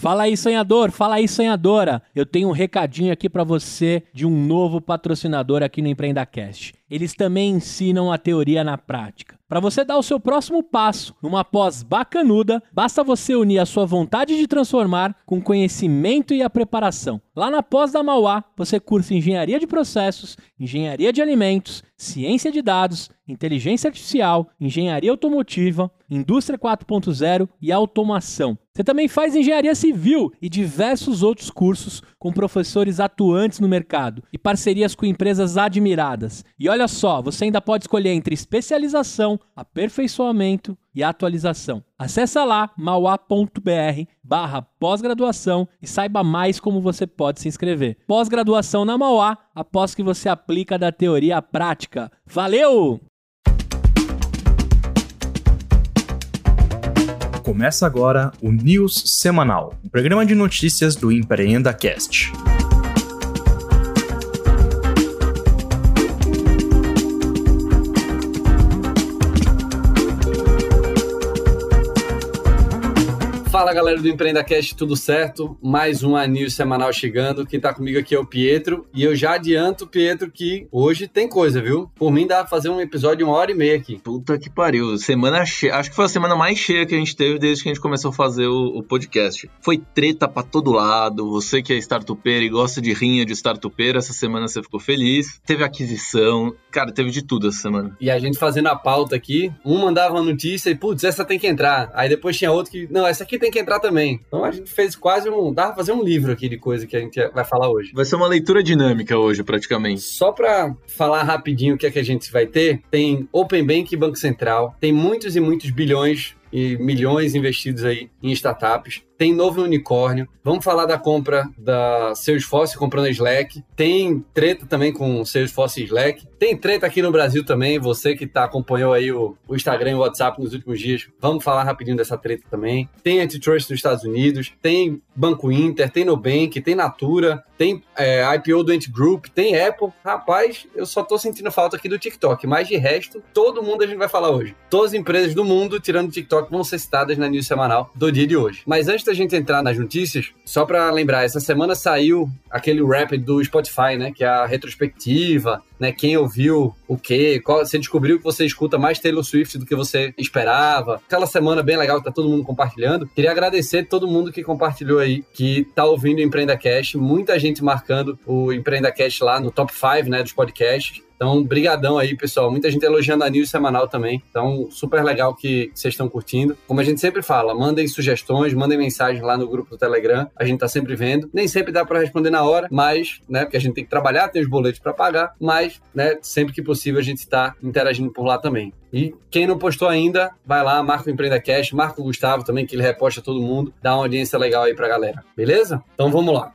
Fala aí, sonhador, fala aí, sonhadora. Eu tenho um recadinho aqui para você de um novo patrocinador aqui no EmpreendaCast. Eles também ensinam a teoria na prática. Para você dar o seu próximo passo numa pós bacanuda, basta você unir a sua vontade de transformar com conhecimento e a preparação. Lá na pós da Mauá, você cursa engenharia de processos, engenharia de alimentos, ciência de dados, inteligência artificial, engenharia automotiva, indústria 4.0 e automação. Você também faz engenharia civil e diversos outros cursos com professores atuantes no mercado e parcerias com empresas admiradas. E olha só, você ainda pode escolher entre especialização, aperfeiçoamento e atualização. Acesse lá mauá.br barra pós-graduação e saiba mais como você pode se inscrever. Pós-graduação na Mauá, após que você aplica da teoria à prática. Valeu! Começa agora o News Semanal, o programa de notícias do Empreenda Cast. Fala galera do Empreenda Cast, tudo certo? Mais um anil semanal chegando. Quem tá comigo aqui é o Pietro. E eu já adianto, Pietro, que hoje tem coisa, viu? Por mim dá pra fazer um episódio de uma hora e meia aqui. Puta que pariu. Semana cheia. Acho que foi a semana mais cheia que a gente teve desde que a gente começou a fazer o, o podcast. Foi treta pra todo lado. Você que é startupeiro e gosta de rinha de startupeiro, essa semana você ficou feliz. Teve aquisição. Cara, teve de tudo essa semana. E a gente fazendo a pauta aqui, um mandava uma notícia e, putz, essa tem que entrar. Aí depois tinha outro que, não, essa aqui tem que entrar também. Então a gente fez quase um. Dá pra fazer um livro aqui de coisa que a gente vai falar hoje. Vai ser uma leitura dinâmica hoje, praticamente. Só pra falar rapidinho o que é que a gente vai ter, tem Open Bank e Banco Central, tem muitos e muitos bilhões e milhões investidos aí em startups. Tem novo unicórnio. Vamos falar da compra da Salesforce comprando a Slack. Tem treta também com Salesforce e Slack. Tem treta aqui no Brasil também. Você que tá, acompanhou aí o, o Instagram e o WhatsApp nos últimos dias, vamos falar rapidinho dessa treta também. Tem antitrust nos Estados Unidos. Tem Banco Inter, tem Nubank, tem Natura, tem é, IPO do Ant Group, tem Apple. Rapaz, eu só tô sentindo falta aqui do TikTok. Mas de resto, todo mundo a gente vai falar hoje. Todas as empresas do mundo, tirando o TikTok, vão ser citadas na news semanal do dia de hoje. Mas antes da gente entrar nas notícias, só para lembrar, essa semana saiu aquele rap do Spotify, né? Que é a retrospectiva, né? Quem ouviu o quê? Qual, você descobriu que você escuta mais Taylor Swift do que você esperava. Aquela semana bem legal que tá todo mundo compartilhando. Queria agradecer todo mundo que compartilhou aí, que tá ouvindo o Empreenda Cash. Muita gente marcando o Empreenda Cash lá no top 5, né? Dos podcasts. Então, brigadão aí, pessoal. Muita gente elogiando a news semanal também. Então, super legal que vocês estão curtindo. Como a gente sempre fala, mandem sugestões, mandem mensagens lá no grupo do Telegram. A gente tá sempre vendo. Nem sempre dá para responder na hora, mas, né, porque a gente tem que trabalhar, tem os boletos para pagar, mas, né, sempre que possível a gente está interagindo por lá também. E quem não postou ainda, vai lá, marca o Empreenda Cash, marca o Gustavo também, que ele reposta todo mundo, dá uma audiência legal aí pra galera. Beleza? Então vamos lá.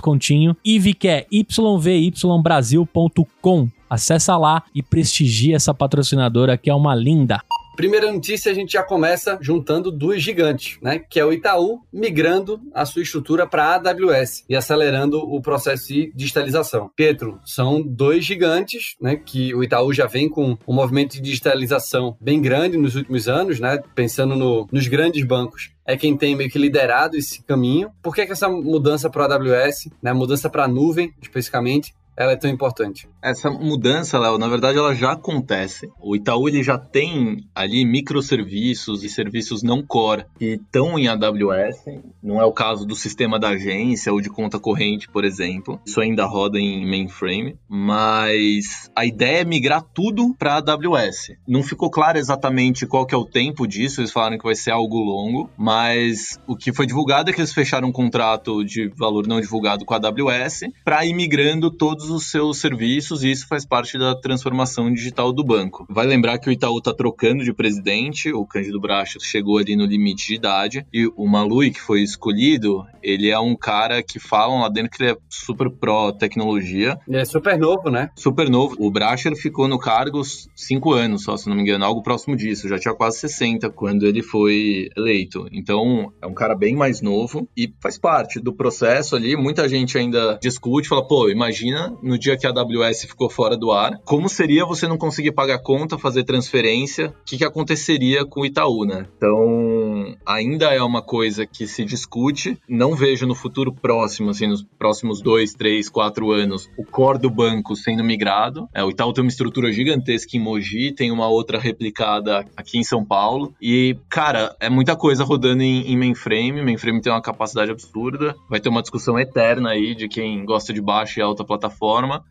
descontinho. Que é yvybrasil.com. Acessa lá e prestigia essa patrocinadora que é uma linda. Primeira notícia, a gente já começa juntando duas gigantes, né? Que é o Itaú migrando a sua estrutura para a AWS e acelerando o processo de digitalização. Pedro, são dois gigantes, né? Que o Itaú já vem com um movimento de digitalização bem grande nos últimos anos, né? Pensando no, nos grandes bancos é quem tem meio que liderado esse caminho. Por que, que essa mudança para a AWS, né, mudança para a nuvem especificamente, ela é tão importante? Essa mudança, Léo, na verdade ela já acontece. O Itaú ele já tem ali microserviços e serviços não core que estão em AWS. Não é o caso do sistema da agência ou de conta corrente, por exemplo. Isso ainda roda em mainframe, mas a ideia é migrar tudo para AWS. Não ficou claro exatamente qual que é o tempo disso, eles falaram que vai ser algo longo, mas o que foi divulgado é que eles fecharam um contrato de valor não divulgado com a AWS para ir migrando todos os seus serviços e isso faz parte da transformação digital do banco. Vai lembrar que o Itaú está trocando de presidente, o Cândido Bracho chegou ali no limite de idade e o Malui, que foi escolhido, ele é um cara que falam lá dentro que ele é super pró tecnologia. Ele é super novo, né? Super novo. O Bracher ficou no cargo cinco anos, só se não me engano, algo próximo disso. Já tinha quase 60 quando ele foi eleito. Então, é um cara bem mais novo e faz parte do processo ali. Muita gente ainda discute, fala, pô, imagina no dia que a AWS ficou fora do ar, como seria você não conseguir pagar conta, fazer transferência, o que, que aconteceria com o Itaú, né? Então, ainda é uma coisa que se discute. Não vejo no futuro próximo, assim, nos próximos dois, três, quatro anos, o core do banco sendo migrado. É, o Itaú tem uma estrutura gigantesca em Mogi, tem uma outra replicada aqui em São Paulo. E, cara, é muita coisa rodando em, em mainframe. Mainframe tem uma capacidade absurda. Vai ter uma discussão eterna aí de quem gosta de baixa e alta plataforma.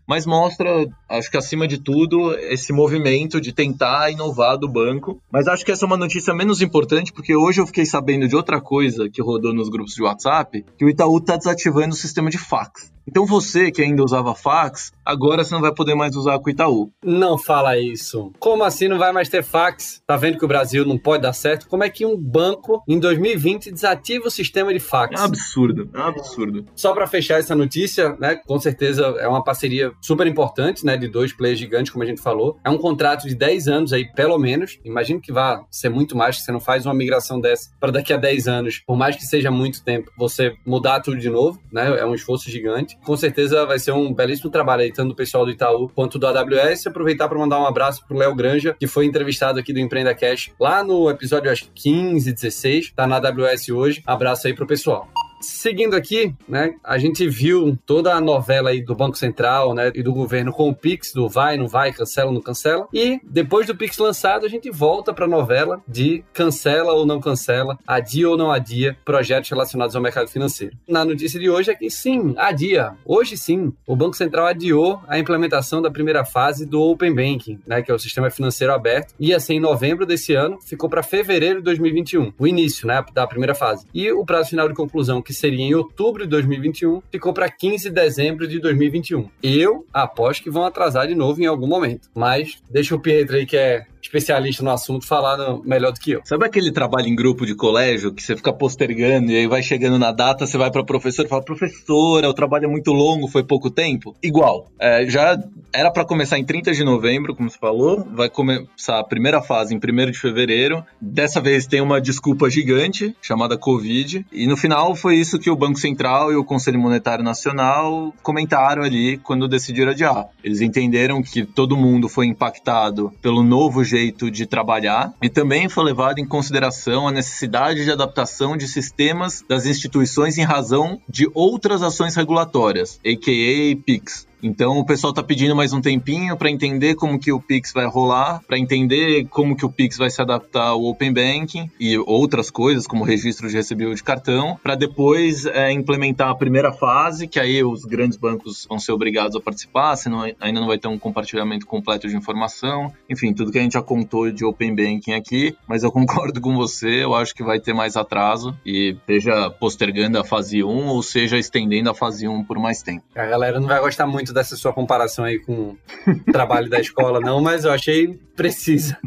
Mas mostra, acho que acima de tudo, esse movimento de tentar inovar do banco. Mas acho que essa é uma notícia menos importante, porque hoje eu fiquei sabendo de outra coisa que rodou nos grupos de WhatsApp, que o Itaú está desativando o sistema de fax. Então você que ainda usava fax, agora você não vai poder mais usar com o Itaú. Não fala isso. Como assim não vai mais ter fax? Tá vendo que o Brasil não pode dar certo? Como é que um banco em 2020 desativa o sistema de fax? É um absurdo, é um absurdo. Só para fechar essa notícia, né, com certeza é uma parceria super importante, né, de dois players gigantes, como a gente falou. É um contrato de 10 anos aí, pelo menos. Imagino que vá ser muito mais, que você não faz uma migração dessa para daqui a 10 anos, por mais que seja muito tempo, você mudar tudo de novo, né? É um esforço gigante com certeza vai ser um belíssimo trabalho aí, tanto do pessoal do Itaú quanto do AWS. Aproveitar para mandar um abraço pro Léo Granja, que foi entrevistado aqui do Empreenda Cash lá no episódio, acho que 15, 16, tá na AWS hoje. Abraço aí pro pessoal. Seguindo aqui, né, a gente viu toda a novela aí do Banco Central, né, e do governo com o Pix, do vai, não vai, cancela, não cancela. E depois do Pix lançado, a gente volta para a novela de cancela ou não cancela, adia ou não adia projetos relacionados ao mercado financeiro. Na notícia de hoje é que sim, adia. Hoje sim, o Banco Central adiou a implementação da primeira fase do Open Banking, né, que é o sistema financeiro aberto. Ia ser em novembro desse ano, ficou para fevereiro de 2021, o início, né, da primeira fase. E o prazo final de conclusão que seria em outubro de 2021, ficou para 15 de dezembro de 2021. Eu aposto que vão atrasar de novo em algum momento. Mas deixa o Pietro aí, que é especialista no assunto falar no, melhor do que eu. Sabe aquele trabalho em grupo de colégio que você fica postergando e aí vai chegando na data, você vai para professor e fala: professora, o trabalho é muito longo, foi pouco tempo? Igual. É, já era para começar em 30 de novembro, como você falou, vai começar a primeira fase em 1 de fevereiro. Dessa vez tem uma desculpa gigante chamada Covid, e no final foi isso que o Banco Central e o Conselho Monetário Nacional comentaram ali quando decidiram adiar. Eles entenderam que todo mundo foi impactado pelo novo jeito de trabalhar e também foi levado em consideração a necessidade de adaptação de sistemas das instituições em razão de outras ações regulatórias, a.k.a. PIX. Então o pessoal está pedindo mais um tempinho para entender como que o Pix vai rolar, para entender como que o Pix vai se adaptar ao Open Banking e outras coisas, como registro de recebível de cartão, para depois é, implementar a primeira fase, que aí os grandes bancos vão ser obrigados a participar, senão ainda não vai ter um compartilhamento completo de informação. Enfim, tudo que a gente já contou de Open Banking aqui, mas eu concordo com você, eu acho que vai ter mais atraso e seja postergando a fase 1 ou seja estendendo a fase 1 por mais tempo. A galera não vai gostar muito muito dessa sua comparação aí com o trabalho da escola, não, mas eu achei precisa.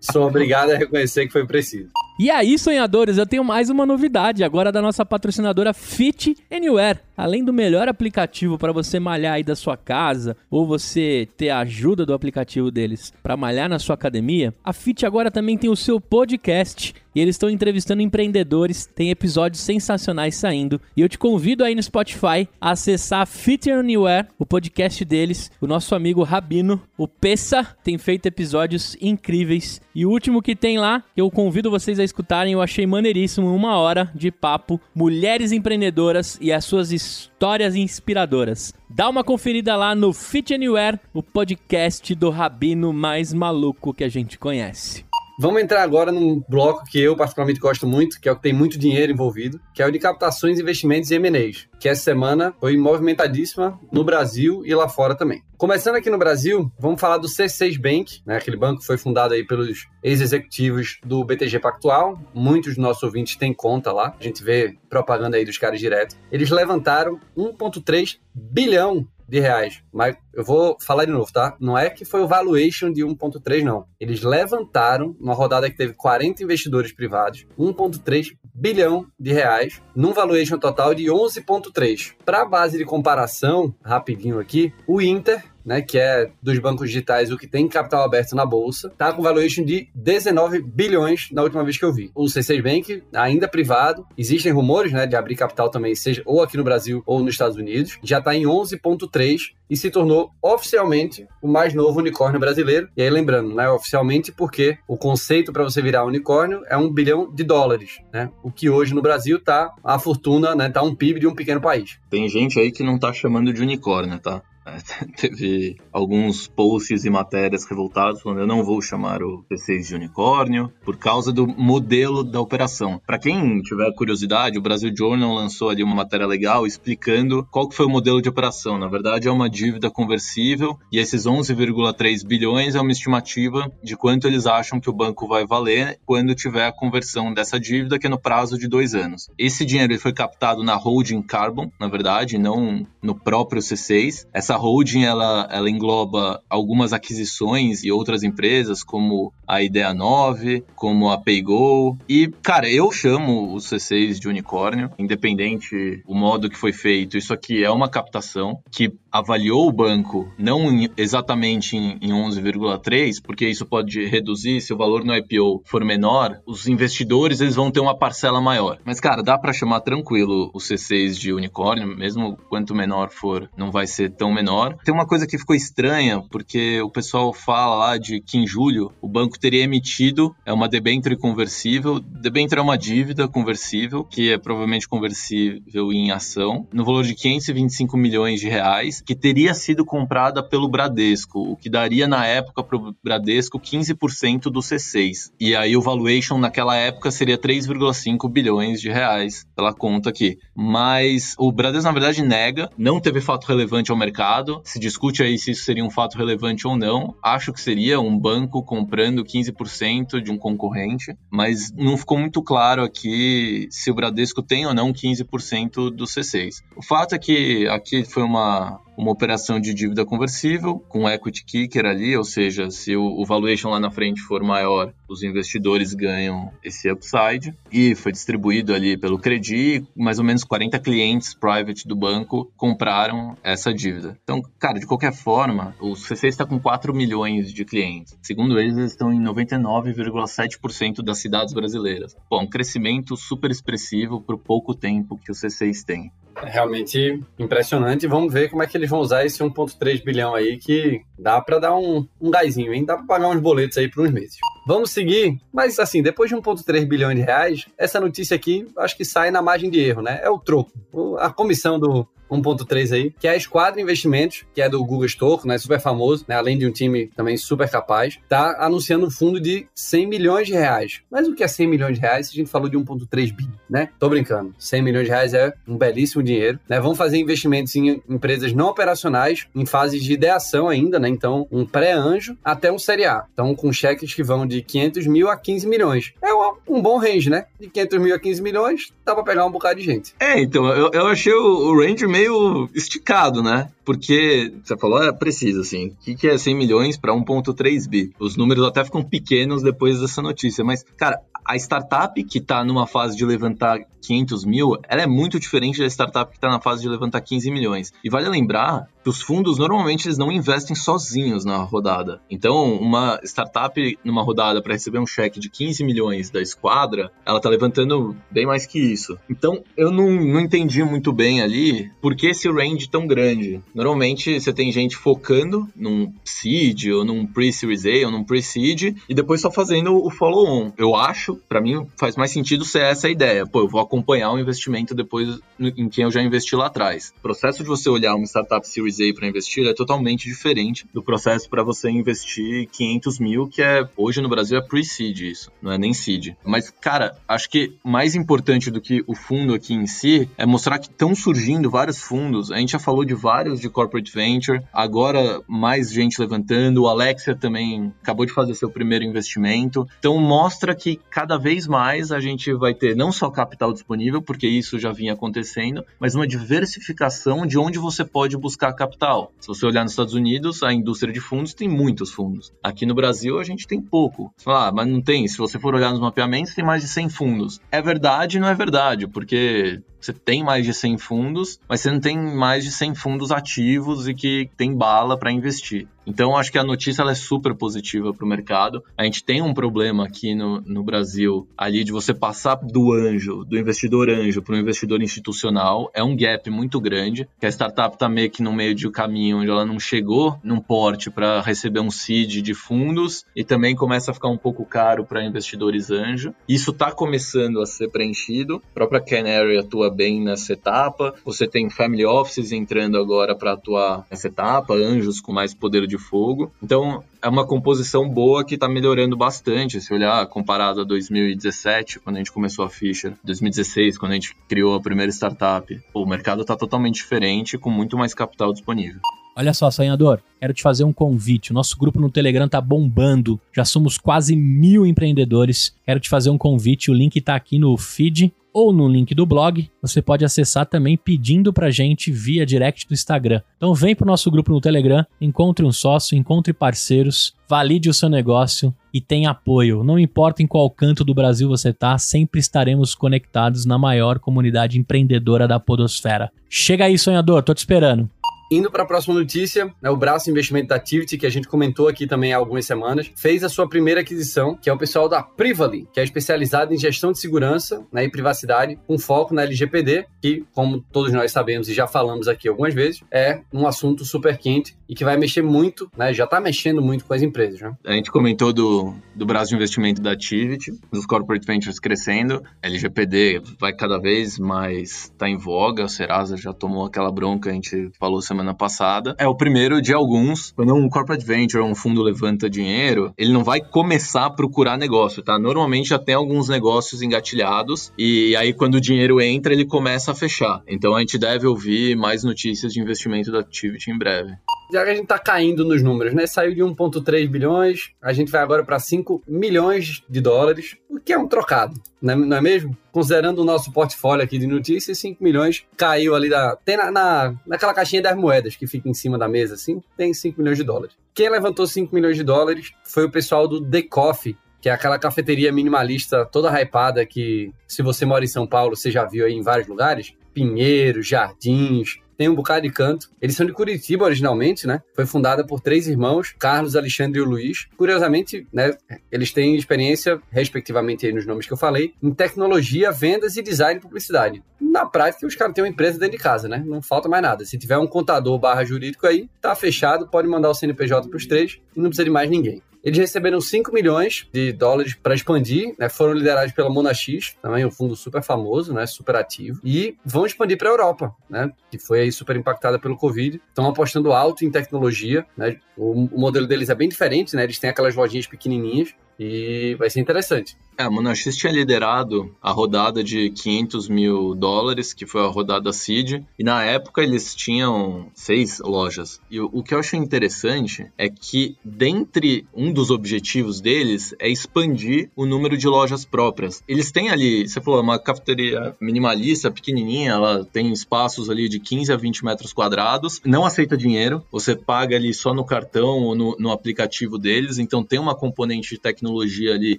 Sou obrigado a reconhecer que foi preciso. E aí, sonhadores, eu tenho mais uma novidade agora da nossa patrocinadora Fit Anywhere. Além do melhor aplicativo para você malhar aí da sua casa ou você ter a ajuda do aplicativo deles para malhar na sua academia, a Fit agora também tem o seu podcast e eles estão entrevistando empreendedores, tem episódios sensacionais saindo. E eu te convido aí no Spotify a acessar Fit Anywhere, o podcast deles. O nosso amigo Rabino, o Pessa, tem feito episódios incríveis. E o último que tem lá, eu convido vocês a escutarem, eu achei maneiríssimo, uma hora de papo, mulheres empreendedoras e as suas histórias inspiradoras. Dá uma conferida lá no Fit Anywhere, o podcast do rabino mais maluco que a gente conhece. Vamos entrar agora num bloco que eu particularmente gosto muito, que é o que tem muito dinheiro envolvido, que é o de captações, investimentos e M&As, que essa semana foi movimentadíssima no Brasil e lá fora também. Começando aqui no Brasil, vamos falar do C6 Bank, né? Aquele banco que foi fundado aí pelos ex-executivos do BTG Pactual. Muitos dos nossos ouvintes têm conta lá. A gente vê propaganda aí dos caras direto. Eles levantaram 1,3 bilhão de reais. Mas eu vou falar de novo, tá? Não é que foi o valuation de 1.3, não. Eles levantaram, numa rodada que teve 40 investidores privados, 1.3 bilhão de reais, num valuation total de 11.3. Para base de comparação, rapidinho aqui, o Inter né, que é dos bancos digitais o que tem capital aberto na bolsa, tá com valuation de 19 bilhões na última vez que eu vi. O C6 Bank, ainda privado, existem rumores, né, de abrir capital também, seja ou aqui no Brasil ou nos Estados Unidos, já está em 11.3 e se tornou oficialmente o mais novo unicórnio brasileiro. E aí lembrando, né, oficialmente porque o conceito para você virar unicórnio é um bilhão de dólares, né? O que hoje no Brasil tá a fortuna, né, tá um PIB de um pequeno país. Tem gente aí que não tá chamando de unicórnio, tá? teve alguns posts e matérias revoltados falando eu não vou chamar o P6 de unicórnio por causa do modelo da operação. Para quem tiver curiosidade, o Brasil Journal lançou ali uma matéria legal explicando qual que foi o modelo de operação. Na verdade, é uma dívida conversível e esses 11,3 bilhões é uma estimativa de quanto eles acham que o banco vai valer quando tiver a conversão dessa dívida, que é no prazo de dois anos. Esse dinheiro foi captado na holding Carbon, na verdade, não no próprio C6. Essa holding ela, ela engloba algumas aquisições e outras empresas, como a Idea 9, como a PayGo. E, cara, eu chamo o C6 de unicórnio, independente o modo que foi feito. Isso aqui é uma captação que avaliou o banco não exatamente em, em 11,3, porque isso pode reduzir se o valor no IPO for menor, os investidores eles vão ter uma parcela maior. Mas cara, dá para chamar tranquilo o C6 de unicórnio, mesmo quanto menor for, não vai ser tão menor. Tem uma coisa que ficou estranha, porque o pessoal fala lá de que em julho o banco teria emitido é uma debênture conversível. Debênture é uma dívida conversível, que é provavelmente conversível em ação, no valor de 525 milhões de reais que teria sido comprada pelo Bradesco, o que daria na época para o Bradesco 15% do C6. E aí o valuation naquela época seria 3,5 bilhões de reais pela conta aqui. Mas o Bradesco, na verdade, nega, não teve fato relevante ao mercado. Se discute aí se isso seria um fato relevante ou não. Acho que seria um banco comprando 15% de um concorrente, mas não ficou muito claro aqui se o Bradesco tem ou não 15% do C6. O fato é que aqui foi uma, uma operação de dívida conversível com equity kicker ali, ou seja, se o, o valuation lá na frente for maior, os investidores ganham esse upside e foi distribuído ali pelo Credi, mais ou menos 40 clientes private do banco compraram essa dívida. Então, cara, de qualquer forma, o CC está com 4 milhões de clientes. Segundo eles, eles estão em 99,7% das cidades brasileiras. Bom, um crescimento super expressivo por pouco tempo que o C6 tem. Realmente impressionante. Vamos ver como é que eles vão usar esse 1,3 bilhão aí, que dá para dar um, um gásinho, hein? Dá para pagar uns boletos aí por uns meses. Vamos seguir, mas assim, depois de 1,3 bilhão de reais, essa notícia aqui acho que sai na margem de erro, né? É o troco. A comissão do, 1.3 aí, que é a Esquadra Investimentos, que é do Google Store, né, super famoso, né, além de um time também super capaz, tá anunciando um fundo de 100 milhões de reais. Mas o que é 100 milhões de reais se a gente falou de 1.3 bi, né? Tô brincando. 100 milhões de reais é um belíssimo dinheiro, né? Vão fazer investimentos em empresas não operacionais, em fases de ideação ainda, né? Então, um pré-anjo até um série A. Então, com cheques que vão de 500 mil a 15 milhões. É um, bom range, né? De 500 mil a 15 milhões, dá pra pegar um bocado de gente. É, então, eu, eu achei o, range meio esticado, né? Porque você falou, é preciso, assim, o que, que é 100 milhões para 1,3 bi? Os números até ficam pequenos depois dessa notícia, mas, cara, a startup que está numa fase de levantar 500 mil, ela é muito diferente da startup que está na fase de levantar 15 milhões. E vale lembrar os fundos normalmente eles não investem sozinhos na rodada. Então, uma startup numa rodada para receber um cheque de 15 milhões da esquadra, ela está levantando bem mais que isso. Então, eu não, não entendi muito bem ali por que esse range tão grande. Normalmente você tem gente focando num seed ou num pre-series A ou num pre-seed e depois só fazendo o follow-on. Eu acho, para mim, faz mais sentido ser essa a ideia. Pô, eu vou acompanhar o investimento depois em quem eu já investi lá atrás. O processo de você olhar uma startup Series Para investir é totalmente diferente do processo para você investir 500 mil, que é hoje no Brasil é pre-seed isso, não é nem seed. Mas, cara, acho que mais importante do que o fundo aqui em si é mostrar que estão surgindo vários fundos. A gente já falou de vários de corporate venture, agora mais gente levantando. O Alexia também acabou de fazer seu primeiro investimento. Então, mostra que cada vez mais a gente vai ter não só capital disponível, porque isso já vinha acontecendo, mas uma diversificação de onde você pode buscar capital. Se você olhar nos Estados Unidos, a indústria de fundos tem muitos fundos. Aqui no Brasil, a gente tem pouco. Ah, mas não tem. Se você for olhar nos mapeamentos, tem mais de 100 fundos. É verdade não é verdade, porque você tem mais de 100 fundos, mas você não tem mais de 100 fundos ativos e que tem bala para investir. Então, acho que a notícia é super positiva para o mercado. A gente tem um problema aqui no, no Brasil, ali de você passar do anjo, do investidor anjo, para o investidor institucional. É um gap muito grande, que a startup está meio que no meio de um caminho onde ela não chegou num porte para receber um seed de fundos e também começa a ficar um pouco caro para investidores anjo. Isso está começando a ser preenchido. A própria Canary atua bem nessa etapa. Você tem family offices entrando agora para atuar nessa etapa, anjos com mais poder de fogo. Então, é uma composição boa que está melhorando bastante. Se olhar comparado a 2017, quando a gente começou a Fischer, 2016, quando a gente criou a primeira startup, o mercado está totalmente diferente, com muito mais capital disponível. Olha só, sonhador, quero te fazer um convite. O nosso grupo no Telegram tá bombando. Já somos quase mil empreendedores. Quero te fazer um convite. O link tá aqui no feed ou no link do blog. Você pode acessar também pedindo pra gente via direct do Instagram. Então vem pro nosso grupo no Telegram, encontre um sócio, encontre parceiros, valide o seu negócio e tenha apoio. Não importa em qual canto do Brasil você tá, sempre estaremos conectados na maior comunidade empreendedora da podosfera. Chega aí, sonhador, tô te esperando. Indo para a próxima notícia, né, o braço investimento da Activity, que a gente comentou aqui também há algumas semanas, fez a sua primeira aquisição, que é o pessoal da Privali, que é especializado em gestão de segurança né, e privacidade, com foco na LGPD, que, como todos nós sabemos e já falamos aqui algumas vezes, é um assunto super quente e que vai mexer muito, né, já está mexendo muito com as empresas. Né? A gente comentou do, do braço de investimento da Activity, dos corporate ventures crescendo, LGPD vai cada vez mais estar tá em voga, o Serasa já tomou aquela bronca, a gente falou semana semana passada. É o primeiro de alguns. Quando um corporate venture, um fundo levanta dinheiro, ele não vai começar a procurar negócio, tá? Normalmente já tem alguns negócios engatilhados e aí quando o dinheiro entra, ele começa a fechar. Então a gente deve ouvir mais notícias de investimento da Activity em breve já que a gente tá caindo nos números, né? Saiu de 1,3 bilhões, a gente vai agora para 5 milhões de dólares, o que é um trocado, né? não é mesmo? Considerando o nosso portfólio aqui de notícias, 5 milhões caiu ali da. Tem na, na, naquela caixinha das moedas que fica em cima da mesa, assim, tem 5 milhões de dólares. Quem levantou 5 milhões de dólares foi o pessoal do The Coffee, que é aquela cafeteria minimalista toda hypada que, se você mora em São Paulo, você já viu aí em vários lugares. Pinheiros, Jardins, tem um bocado de canto. Eles são de Curitiba originalmente, né? Foi fundada por três irmãos, Carlos, Alexandre e Luiz. Curiosamente, né, eles têm experiência, respectivamente aí nos nomes que eu falei, em tecnologia, vendas e design e publicidade. Na prática, os caras têm uma empresa dentro de casa, né? Não falta mais nada. Se tiver um contador barra jurídico aí, tá fechado, pode mandar o CNPJ para os três e não precisa de mais ninguém. Eles receberam 5 milhões de dólares para expandir, né? Foram liderados pela Monax, também um fundo super famoso, né? Super ativo. E vão expandir para a Europa, né? Que foi aí super impactada pelo Covid. Estão apostando alto em tecnologia, né? O, o modelo deles é bem diferente, né? Eles têm aquelas lojinhas pequenininhas e vai ser interessante. É, a Monaxis tinha liderado a rodada de 500 mil dólares, que foi a rodada seed, e na época eles tinham seis lojas. E o, que eu achei interessante é que, dentre um dos objetivos deles, é expandir o número de lojas próprias. Eles têm ali, você falou, uma cafeteria minimalista, pequenininha, ela tem espaços ali de 15 a 20 metros quadrados, não aceita dinheiro, você paga ali só no cartão ou no, no aplicativo deles, então tem uma componente de tecnologia ali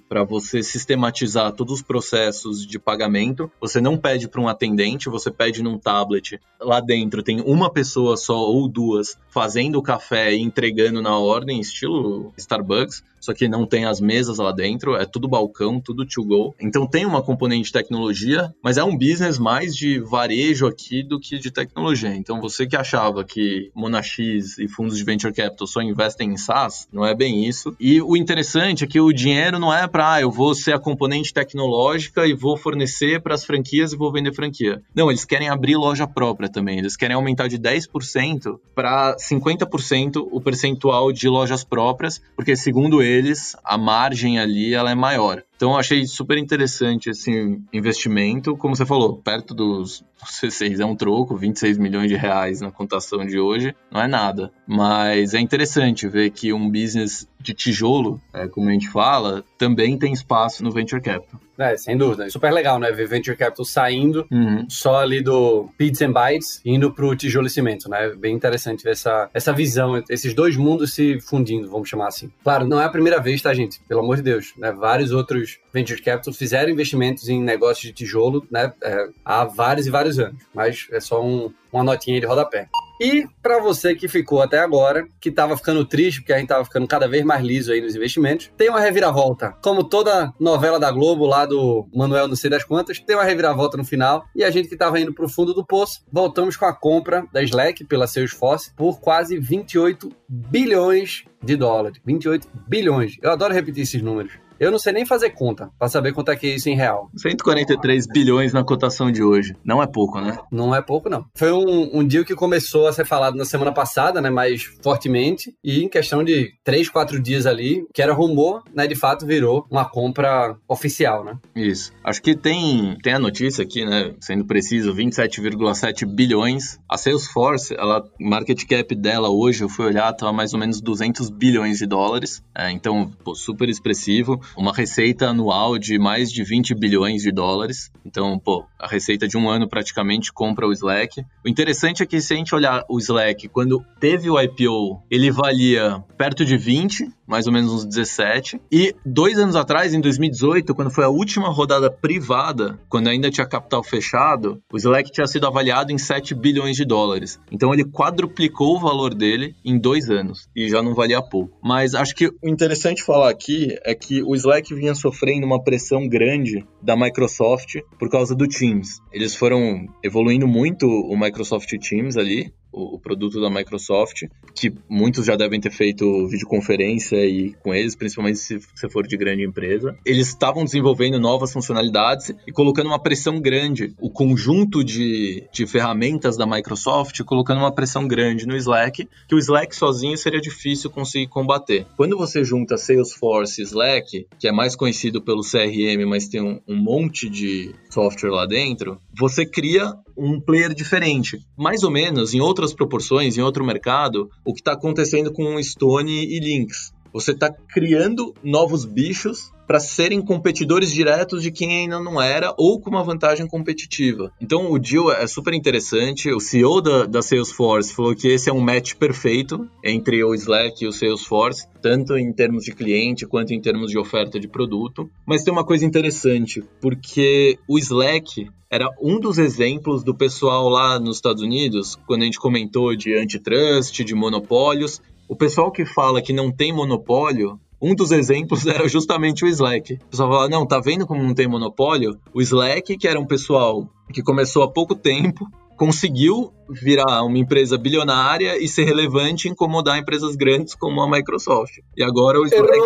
para você sistematizar todos os processos de pagamento. Você não pede para um atendente, você pede num tablet. Lá dentro tem uma pessoa só ou duas fazendo o café e entregando na ordem, estilo Starbucks. Só que não tem as mesas lá dentro, é tudo balcão, tudo to go. Então tem uma componente de tecnologia, mas é um business mais de varejo aqui do que de tecnologia. Então você que achava que Monax e fundos de venture capital só investem em SaaS, não é bem isso. E o interessante é que o dinheiro não é para, ah, eu vou ser a componente tecnológica e vou fornecer para as franquias e vou vender franquia. Não, eles querem abrir loja própria também. Eles querem aumentar de 10% para 50% o percentual de lojas próprias, porque segundo eles, a margem ali ela é maior. Então, achei super interessante esse investimento. Como você falou, perto dos, C6 é um troco, 26 milhões de reais na contação de hoje, não é nada. Mas é interessante ver que um business de tijolo, é, como a gente fala, também tem espaço no Venture Capital. É, sem dúvida. Super legal, né? Ver Venture Capital saindo uhum. só ali do Bits and Bytes, indo pro tijolo e cimento, né? Bem interessante ver essa, essa visão, esses dois mundos se fundindo, vamos chamar assim. Claro, não é a primeira vez, tá, gente? Pelo amor de Deus, né? Vários outros Venture Capital fizeram investimentos em negócios de tijolo, né? É, há vários e vários anos. Mas é só um, uma notinha de rodapé. E para você que ficou até agora, que estava ficando triste, porque a gente estava ficando cada vez mais liso aí nos investimentos, tem uma reviravolta. Como toda novela da Globo lá do Manuel não sei das quantas, tem uma reviravolta no final. E a gente que estava indo para o fundo do poço, voltamos com a compra da Slack pela Salesforce por quase 28 bilhões de dólares. 28 bilhões. Eu adoro repetir esses números. Eu não sei nem fazer conta para saber quanto é que é isso em real. 143 bilhões na cotação de hoje. Não é pouco, né? Não é pouco, não. Foi um, um deal que começou a ser falado na semana passada, né? Mais fortemente. E em questão de 3, 4 dias ali, que era rumor, né? De fato virou uma compra oficial, né? Isso. Acho que tem, tem a notícia aqui, né? Sendo preciso, 27,7 bilhões. A Salesforce, ela, market cap dela hoje, eu fui olhar, tá mais ou menos 200 bilhões de dólares. É, então, pô, super expressivo uma receita anual de mais de 20 bilhões de dólares. Então, pô, a receita de um ano praticamente compra o Slack. O interessante é que se a gente olhar o Slack, quando teve o IPO, ele valia perto de 20, mais ou menos uns 17. E dois anos atrás, em 2018, quando foi a última rodada privada, quando ainda tinha capital fechado, o Slack tinha sido avaliado em 7 bilhões de dólares. Então ele quadruplicou o valor dele em dois anos e já não valia pouco. Mas acho que o interessante falar aqui é que o Slack vinha sofrendo uma pressão grande da Microsoft por causa do Teams. Eles foram evoluindo muito o Microsoft Teams ali, o, o, produto da Microsoft, que muitos já devem ter feito videoconferência e com eles, principalmente se você for de grande empresa. Eles estavam desenvolvendo novas funcionalidades e colocando uma pressão grande. O conjunto de, de ferramentas da Microsoft colocando uma pressão grande no Slack, que o Slack sozinho seria difícil conseguir combater. Quando você junta Salesforce e Slack, que é mais conhecido pelo CRM, mas tem um, um monte de software lá dentro, você cria um player diferente. Mais ou menos, em outras proporções, em outro mercado, o que está acontecendo com Stone e Lynx. Você está criando novos bichos para serem competidores diretos de quem ainda não era ou com uma vantagem competitiva. Então o deal é super interessante. O CEO da, da Salesforce falou que esse é um match perfeito entre o Slack e o Salesforce, tanto em termos de cliente quanto em termos de oferta de produto. Mas tem uma coisa interessante, porque o Slack era um dos exemplos do pessoal lá nos Estados Unidos, quando a gente comentou de antitrust, de monopólios. O pessoal que fala que não tem monopólio um dos exemplos era justamente o Slack. O pessoal fala, não, tá vendo como não tem monopólio? O Slack, que era um pessoal que começou há pouco tempo, conseguiu virar uma empresa bilionária e ser relevante e incomodar empresas grandes como a Microsoft. E agora o Slack.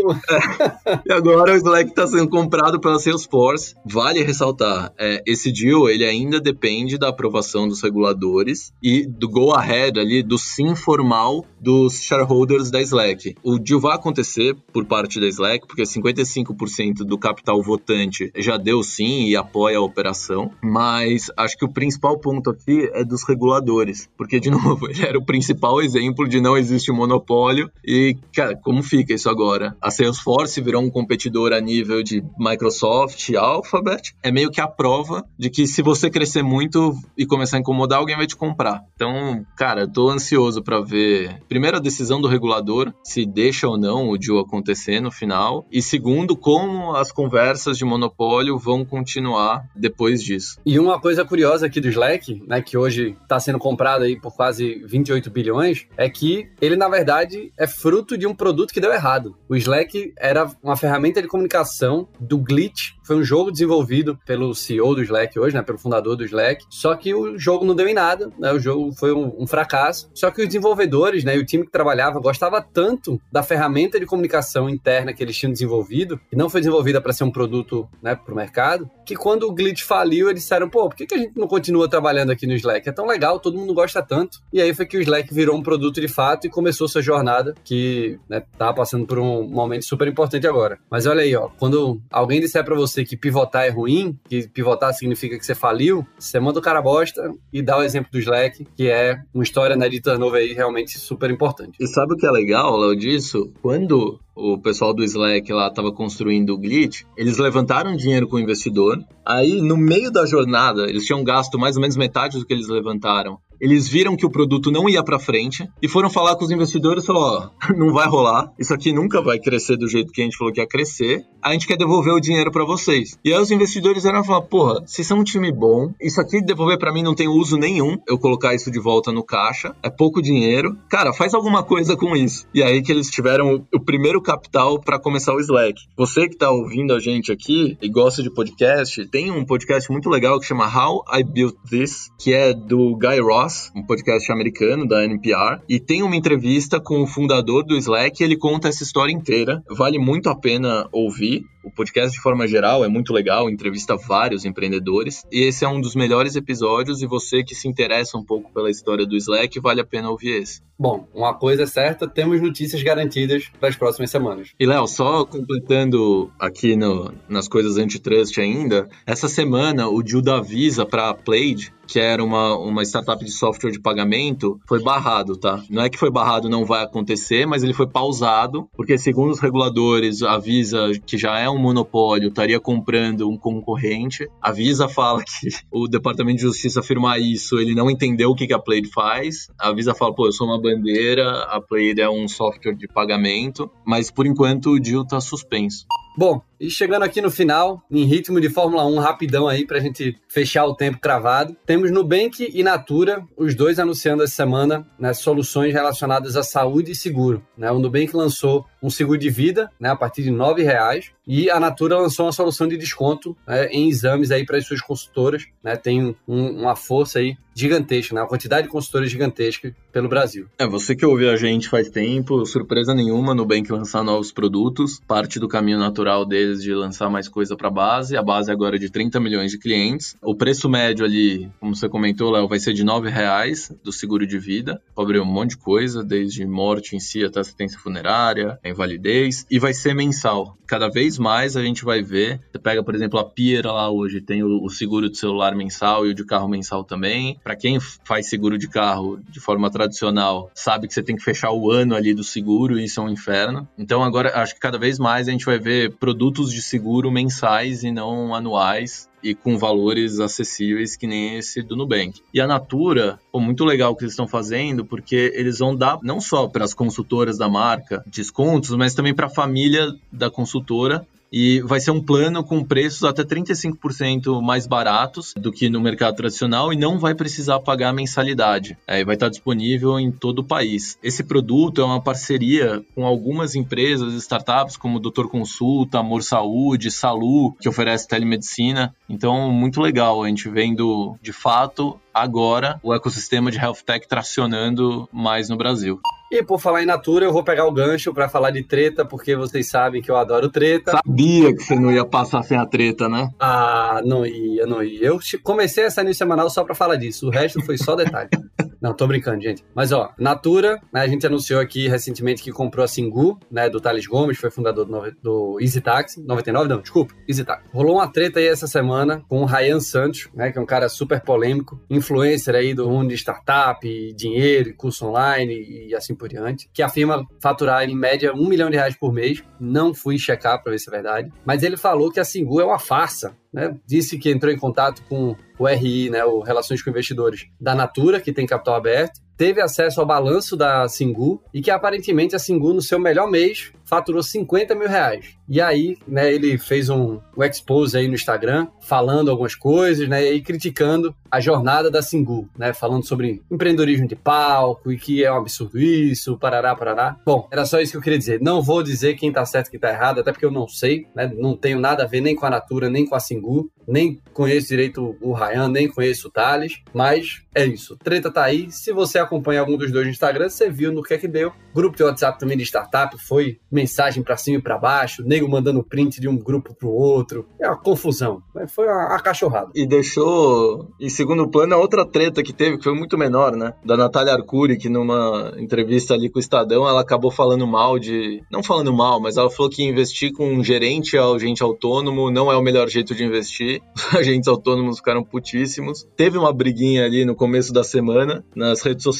e agora o Slack está sendo comprado pela Salesforce. Vale ressaltar, é, esse deal ele ainda depende da aprovação dos reguladores e do go ahead ali, do sim formal dos shareholders da Slack. O deal vai acontecer por parte da Slack, porque 55% do capital votante já deu sim e apoia a operação, mas acho que o principal ponto aqui é dos reguladores, porque, de novo, ele era o principal exemplo de não existe monopólio e, cara, como fica isso agora? A Salesforce virou um competidor a nível de Microsoft, Alphabet, é meio que a prova de que se você crescer muito e começar a incomodar, alguém vai te comprar. Então, cara, eu tô ansioso para ver, primeiro, a decisão do regulador, se deixa ou não o deal acontecer no final, e segundo, como as conversas de monopólio vão continuar depois disso. E uma coisa curiosa aqui do Slack, né, que hoje hoje está sendo comprado aí por quase 28 bilhões, é que ele, na verdade, é fruto de um produto que deu errado. O Slack era uma ferramenta de comunicação do Glitch, foi um jogo desenvolvido pelo CEO do Slack hoje, né, pelo fundador do Slack, só que o jogo não deu em nada, né, o jogo foi um, um fracasso, só que os desenvolvedores, né, e o time que trabalhava gostava tanto da ferramenta de comunicação interna que eles tinham desenvolvido, que não foi desenvolvida para ser um produto né, para o mercado, que quando o Glitch faliu, eles disseram, pô, por que, que a gente não continua trabalhando aqui no Slack? É tão legal, todo mundo gosta tanto. E aí foi que o Slack virou um produto de fato e começou sua jornada, que né, tá passando por um momento super importante agora. Mas olha aí, ó, quando alguém disser para você que pivotar é ruim, que pivotar significa que você faliu, você manda o cara bosta e dá o exemplo do Slack, que é uma história né, de aí realmente super importante. E sabe o que é legal, Léo, disso? Quando o pessoal do Slack lá estava construindo o Glitch, eles levantaram dinheiro com o investidor. Aí, no meio da jornada, eles tinham gasto mais ou menos metade do que eles levantaram eles viram que o produto não ia para frente e foram falar com os investidores e falaram: ó, não vai rolar, isso aqui nunca vai crescer do jeito que a gente falou que ia crescer, a gente quer devolver o dinheiro para vocês. E aí os investidores eram falar: porra, vocês são um time bom, isso aqui devolver para mim não tem uso nenhum, eu colocar isso de volta no caixa, é pouco dinheiro, cara, faz alguma coisa com isso. E aí que eles tiveram o primeiro capital para começar o Slack. Você que tá ouvindo a gente aqui e gosta de podcast, tem um podcast muito legal que chama How I Built This, que é do Guy Ross um podcast americano da NPR, e tem uma entrevista com o fundador do Slack ele conta essa história inteira. Vale muito a pena ouvir. O podcast, de forma geral, é muito legal, entrevista vários empreendedores. E esse é um dos melhores episódios. E você que se interessa um pouco pela história do Slack, vale a pena ouvir esse. Bom, uma coisa é certa, temos notícias garantidas para as próximas semanas. E, Léo, só completando aqui no, nas coisas antitrust ainda, essa semana o deal da Visa para a Plaid que era uma, uma startup de software de pagamento, foi barrado, tá? Não é que foi barrado, não vai acontecer, mas ele foi pausado, porque segundo os reguladores, a Visa, que já é um monopólio, estaria comprando um concorrente. A Visa fala que o Departamento de Justiça afirmar isso, ele não entendeu o que, a Plaid faz. A Visa fala, pô, eu sou uma bandeira, a Plaid é um software de pagamento, mas por enquanto o deal tá suspenso. Bom, e chegando aqui no final, em ritmo de Fórmula 1, rapidão aí pra gente fechar o tempo cravado, temos Nubank e Natura, os dois anunciando essa semana né, soluções relacionadas à saúde e seguro. Né? O Nubank lançou um seguro de vida né, a partir de R$ reais e a Natura lançou uma solução de desconto né, em exames aí para as suas consultoras. Né? Tem um, uma força aí gigantesca, né? uma quantidade de consultoras gigantesca pelo Brasil. É, você que ouviu a gente faz tempo, surpresa nenhuma, Nubank lançar novos produtos, parte do caminho natural deles de lançar mais coisa para a base. A base agora é de 30 milhões de clientes. O preço médio ali, como você comentou, Léo, vai ser de R$ reais do seguro de vida. Cobre um monte de coisa, desde morte em si até assistência funerária, invalidez. E vai ser mensal. Cada vez mais a gente vai ver. Você pega, por exemplo, a Piera lá hoje, tem o, o seguro de celular mensal e o de carro mensal também. Para quem faz seguro de carro de forma tradicional, sabe que você tem que fechar o ano ali do seguro e isso é um inferno. Então agora acho que cada vez mais a gente vai ver produtos produtos de seguro mensais e não anuais e com valores acessíveis que nem esse do Nubank. E a Natura, pô, muito legal o que eles estão fazendo, porque eles vão dar não só para as consultoras da marca descontos, mas também para a família da consultora e vai ser um plano com preços até 35% mais baratos do que no mercado tradicional e não vai precisar pagar mensalidade. É, vai estar disponível em todo o país. Esse produto é uma parceria com algumas empresas, startups como Doutor Consulta, Amor Saúde, Salu, que oferece telemedicina. Então, muito legal a gente vendo de fato agora o ecossistema de health tech tracionando mais no Brasil. E por falar em Natura, eu vou pegar o gancho para falar de treta, porque vocês sabem que eu adoro treta. Sabia que você não ia passar sem a treta, né? Ah, não ia, não ia. Eu comecei essa news semanal só para falar disso, o resto foi só detalhe. Não, tô brincando, gente. Mas, ó, Natura, né, a gente anunciou aqui recentemente que comprou a Singu, né, do Thales Gomes, foi fundador do, do Easy Taxi, 99, não, desculpa, Easy Taxi. Rolou uma treta aí essa semana com o Ryan Santos, né, que é um cara super polêmico, influencer aí do mundo de startup, dinheiro, curso online e assim por diante, que afirma faturar em média um milhão de reais por mês. Não fui checar para ver se é verdade, mas ele falou que a Singu é uma farsa, né? Disse que entrou em contato com o RI, né, o Relações com Investidores da Natura, que tem capital aberto, teve acesso ao balanço da Singu e que aparentemente a Singu, no seu melhor mês, faturou 50 mil reais. E aí, né, ele fez um, um expose aí no Instagram, falando algumas coisas, né, e criticando a jornada da Singu, né, falando sobre empreendedorismo de palco e que é um absurdo isso, parará, parará. Bom, era só isso que eu queria dizer. Não vou dizer quem tá certo e quem tá errado, até porque eu não sei, né, não tenho nada a ver nem com a Natura, nem com a Singu, nem conheço direito o Ryan, nem conheço o Thales, mas é isso. Treta tá aí. Se você acompanha algum dos dois no Instagram, você viu no que é que deu. Grupo de WhatsApp também de startup foi mensagem para cima e para baixo, nego mandando print de um grupo pro outro. É uma confusão. Foi uma, uma cachorrada. E deixou em segundo plano a outra treta que teve, que foi muito menor, né? Da Natália Arcuri, que numa entrevista ali com o Estadão, ela acabou falando mal de. Não falando mal, mas ela falou que investir com um gerente agente autônomo não é o melhor jeito de investir. Os agentes autônomos ficaram putíssimos. Teve uma briguinha ali no começo da semana nas redes sociais,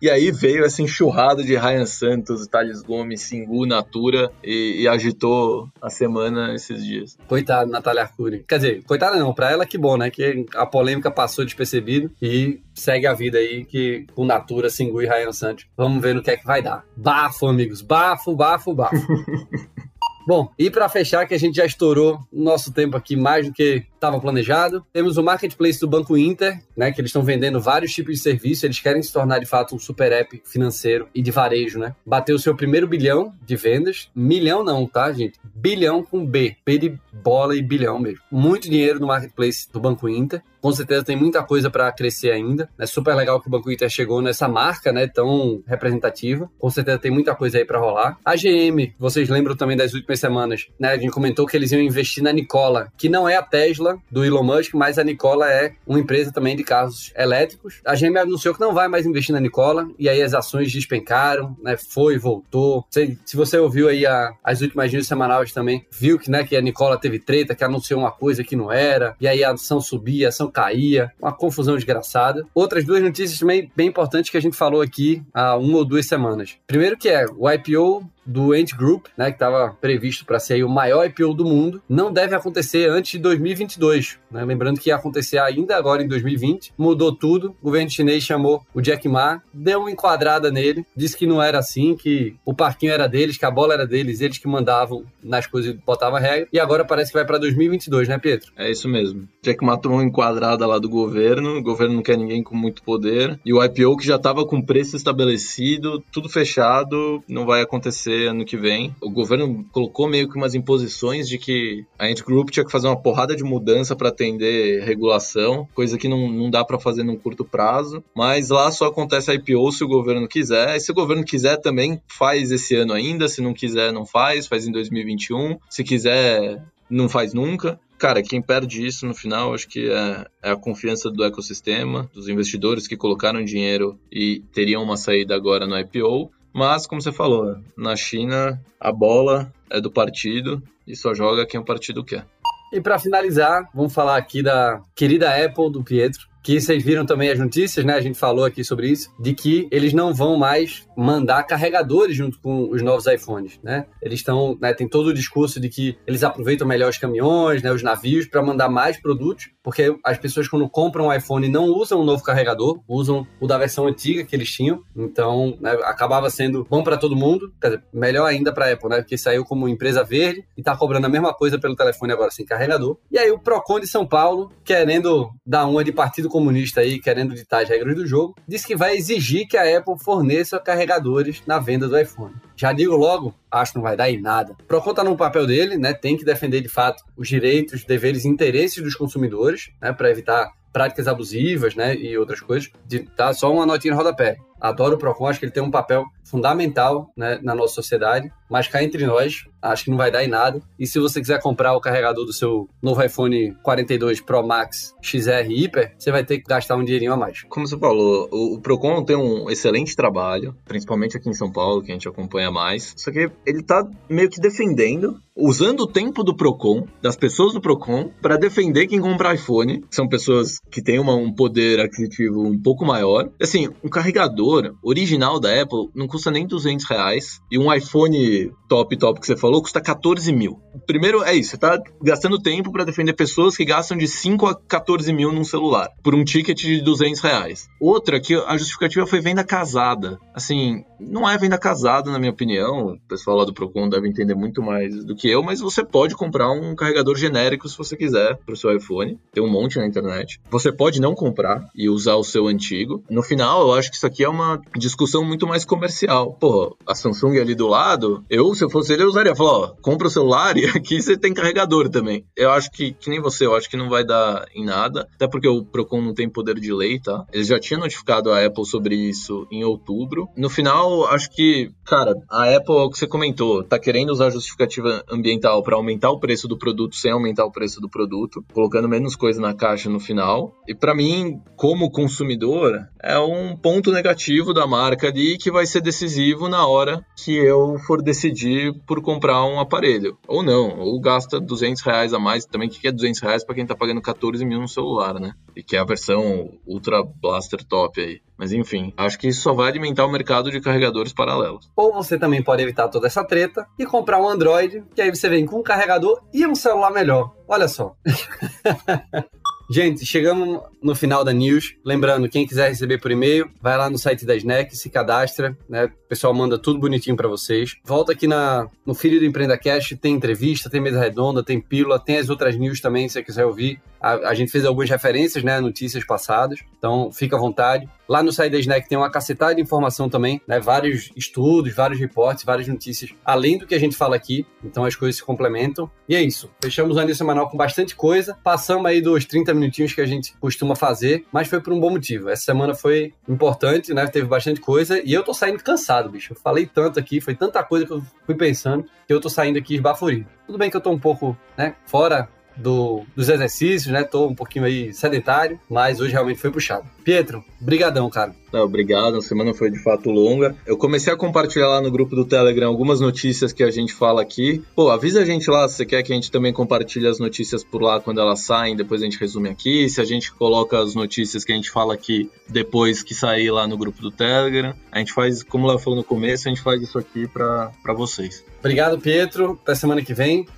e aí veio essa enxurrada de Ryan Santos, Thales Gomes, Singu, Natura e, e agitou a semana esses dias. Coitado, Natália Arcuri. Quer dizer, coitada não, pra ela que bom, né? Que a polêmica passou despercebido e segue a vida aí que com Natura, Singu e Ryan Santos. Vamos ver no que é que vai dar. Bafo, amigos. Bafo, bafo, bafo. Bom, e para fechar, que a gente já estourou o nosso tempo aqui mais do que estava planejado, temos o marketplace do Banco Inter, né, que eles estão vendendo vários tipos de serviço, eles querem se tornar de fato um super app financeiro e de varejo, né? Bateu o seu primeiro bilhão de vendas, milhão não, tá, gente? Bilhão com B, B de bola e bilhão mesmo. Muito dinheiro no marketplace do Banco Inter. Com certeza tem muita coisa para crescer ainda. É super legal que o Banco Inter chegou nessa marca, né, tão representativa. Com certeza tem muita coisa aí para rolar. A GM, vocês lembram também das últimas semanas, né? A gente comentou que eles iam investir na Nikola, que não é a Tesla do Elon Musk, mas a Nikola é uma empresa também de carros elétricos. A GM anunciou que não vai mais investir na Nikola e aí as ações despencaram, né? Foi, voltou. Se, se você ouviu aí a, as últimas news semanais também, viu que, né, que a Nikola teve treta, que anunciou uma coisa que não era, e aí a ação subia, a ação caía, uma confusão desgraçada. Outras duas notícias também bem importantes que a gente falou aqui há uma ou duas semanas. Primeiro que é o IPO do Ant Group, né, que estava previsto para ser o maior IPO do mundo, não deve acontecer antes de 2022. Né? Lembrando que ia acontecer ainda agora em 2020, mudou tudo. O governo chinês chamou o Jack Ma, deu uma enquadrada nele, disse que não era assim, que o parquinho era deles, que a bola era deles, eles que mandavam nas coisas e botavam regra. E agora parece que vai para 2022, né, Pedro? É isso mesmo. Jack Ma tomou uma enquadrada lá do governo, o governo não quer ninguém com muito poder, e o IPO que já estava com preço estabelecido, tudo fechado, não vai acontecer acontecer ano que vem. O governo colocou meio que umas imposições de que a Ant Group tinha que fazer uma porrada de mudança para atender regulação, coisa que não, não dá para fazer num curto prazo. Mas lá só acontece a IPO se o governo quiser. E se o governo quiser também, faz esse ano ainda. Se não quiser, não faz, faz em 2021. Se quiser, não faz nunca. Cara, quem perde isso no final, acho que é, é, a confiança do ecossistema, dos investidores que colocaram dinheiro e teriam uma saída agora no IPO. Mas, como você falou, na China a bola é do partido e só joga quem o partido quer. E para finalizar, vamos falar aqui da querida Apple do Pietro, que vocês viram também as notícias, né? A gente falou aqui sobre isso, de que eles não vão mais mandar carregadores junto com os novos iPhones, né? Eles estão, né, tem todo o discurso de que eles aproveitam melhor os caminhões, né, os navios para mandar mais produtos, porque as pessoas quando compram um iPhone não usam um novo carregador, usam o da versão antiga que eles tinham. Então, né, acabava sendo bom para todo mundo, dizer, melhor ainda para Apple, né? Porque saiu como empresa verde e tá cobrando a mesma coisa pelo telefone agora sem carregador. E aí o Procon de São Paulo, querendo dar uma de partido comunista aí, querendo ditar as regras do jogo, disse que vai exigir que a Apple forneça carregadores na venda do iPhone. Já digo logo, acho que não vai dar em nada. Procon tá no papel dele, né? Tem que defender de fato os direitos, deveres e interesses dos consumidores, né? Para evitar práticas abusivas, né? E outras coisas. De, tá só uma notinha no rodapé. Adoro o Procon, acho que ele tem um papel fundamental né, na nossa sociedade, mas cá entre nós, acho que não vai dar em nada. E se você quiser comprar o carregador do seu novo iPhone 42 Pro Max XR Hyper, você vai ter que gastar um dinheirinho a mais. Como você falou, o Procon tem um excelente trabalho, principalmente aqui em São Paulo, que a gente acompanha mais. Só que ele tá meio que defendendo, usando o tempo do Procon, das pessoas do Procon, para defender quem compra iPhone. São pessoas que têm uma, um poder aquisitivo um pouco maior. Assim, um carregador original da Apple não custa nem 200 reais e um iPhone top top que você falou custa 14 mil. Primeiro é isso, você tá gastando tempo para defender pessoas que gastam de 5 a 14 mil num celular por um ticket de 200 reais. Outra que a justificativa foi venda casada. Assim, não é venda casada na minha opinião. O pessoal lá do Procon deve entender muito mais do que eu, mas você pode comprar um carregador genérico se você quiser para o seu iPhone. Tem um monte na internet. Você pode não comprar e usar o seu antigo. No final, eu acho que isso aqui é uma discussão muito mais comercial. Pô, a Samsung ali do lado, eu, se eu fosse ele, eu usaria. Falar, ó, compra o celular e aqui você tem carregador também. Eu acho que, que nem você, eu acho que não vai dar em nada. Até porque o Procon não tem poder de lei, tá? Ele já tinha notificado a Apple sobre isso em outubro. No final, acho que, cara, a Apple, é o que você comentou, tá querendo usar justificativa ambiental para aumentar o preço do produto sem aumentar o preço do produto, colocando menos coisa na caixa no final. E para mim, como consumidor, é um ponto negativo da marca ali que vai ser decisivo na hora que eu for decidir por comprar um aparelho. Ou não, ou gasta 200 reais a mais também, que é 200 reais para quem tá pagando 14 mil no celular, né? E que é a versão Ultra Blaster Top aí. Mas enfim, acho que isso só vai alimentar o mercado de carregadores paralelos. Ou você também pode evitar toda essa treta e comprar um Android, que aí você vem com um carregador e um celular melhor. Olha só. Gente, chegamos no final da news. Lembrando, quem quiser receber por e-mail, vai lá no site da Snack, se cadastra, né? O pessoal manda tudo bonitinho para vocês. Volta aqui na, no Filho do Empreenda Cash, tem entrevista, tem mesa redonda, tem pílula, tem as outras news também, se você quiser ouvir. A, a gente fez algumas referências, né, notícias passadas, então fica à vontade. Lá no site da Snack tem uma cacetada de informação também, né, vários estudos, vários reportes, várias notícias, além do que a gente fala aqui, então as coisas se complementam. E é isso, fechamos o ano semanal com bastante coisa, passamos aí dos 30 minutinhos que a gente costuma fazer, mas foi por um bom motivo. Essa semana foi importante, né, teve bastante coisa, e eu tô saindo cansado, bicho. Eu falei tanto aqui, foi tanta coisa que eu fui pensando, que eu tô saindo aqui esbaforido. Tudo bem que eu tô um pouco, né, fora do, dos exercícios, né? Tô um pouquinho aí sedentário, mas hoje realmente foi puxado. Pietro, brigadão, cara. Obrigado, a semana foi de fato longa. Eu comecei a compartilhar lá no grupo do Telegram algumas notícias que a gente fala aqui. Pô, avisa a gente lá se você quer que a gente também compartilhe as notícias por lá quando elas saem, depois a gente resume aqui. Se a gente coloca as notícias que a gente fala aqui depois que sair lá no grupo do Telegram. A gente faz, como ela falou no começo, a gente faz isso aqui para vocês. Obrigado, Pietro. Até semana que vem.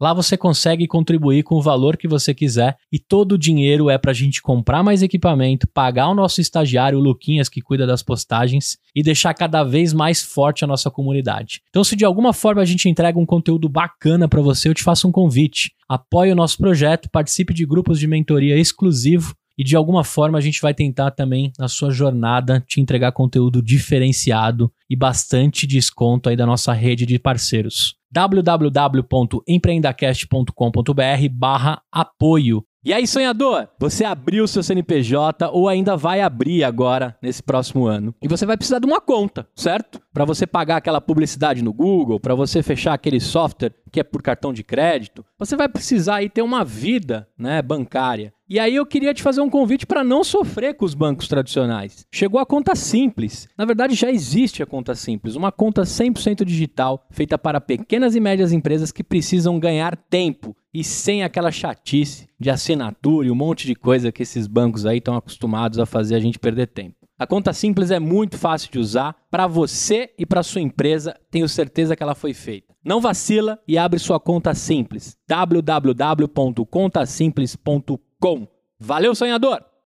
Lá você consegue contribuir com o valor que você quiser e todo o dinheiro é para a gente comprar mais equipamento, pagar o nosso estagiário, o Luquinhas, que cuida das postagens, e deixar cada vez mais forte a nossa comunidade. Então, se de alguma forma a gente entrega um conteúdo bacana para você, eu te faço um convite. Apoie o nosso projeto, participe de grupos de mentoria exclusivo e de alguma forma a gente vai tentar também, na sua jornada, te entregar conteúdo diferenciado e bastante desconto aí da nossa rede de parceiros. www.empreendacast.com.br barra apoio. E aí, sonhador? Você abriu seu CNPJ ou ainda vai abrir agora nesse próximo ano. E você vai precisar de uma conta, certo? Para você pagar aquela publicidade no Google, para você fechar aquele software que é por cartão de crédito, você vai precisar aí ter uma vida, né, bancária. E aí eu queria te fazer um convite para não sofrer com os bancos tradicionais. Chegou a conta simples. Na verdade, já existe a conta simples, uma conta 100% digital, feita para pequenas e médias empresas que precisam ganhar tempo e sem aquela chatice de assinatura e um monte de coisa que esses bancos aí estão acostumados a fazer a gente perder tempo. A conta simples é muito fácil de usar para você e para sua empresa. Tenho certeza que ela foi feita. Não vacila e abre sua conta simples. www.contasimples.com. Valeu, sonhador!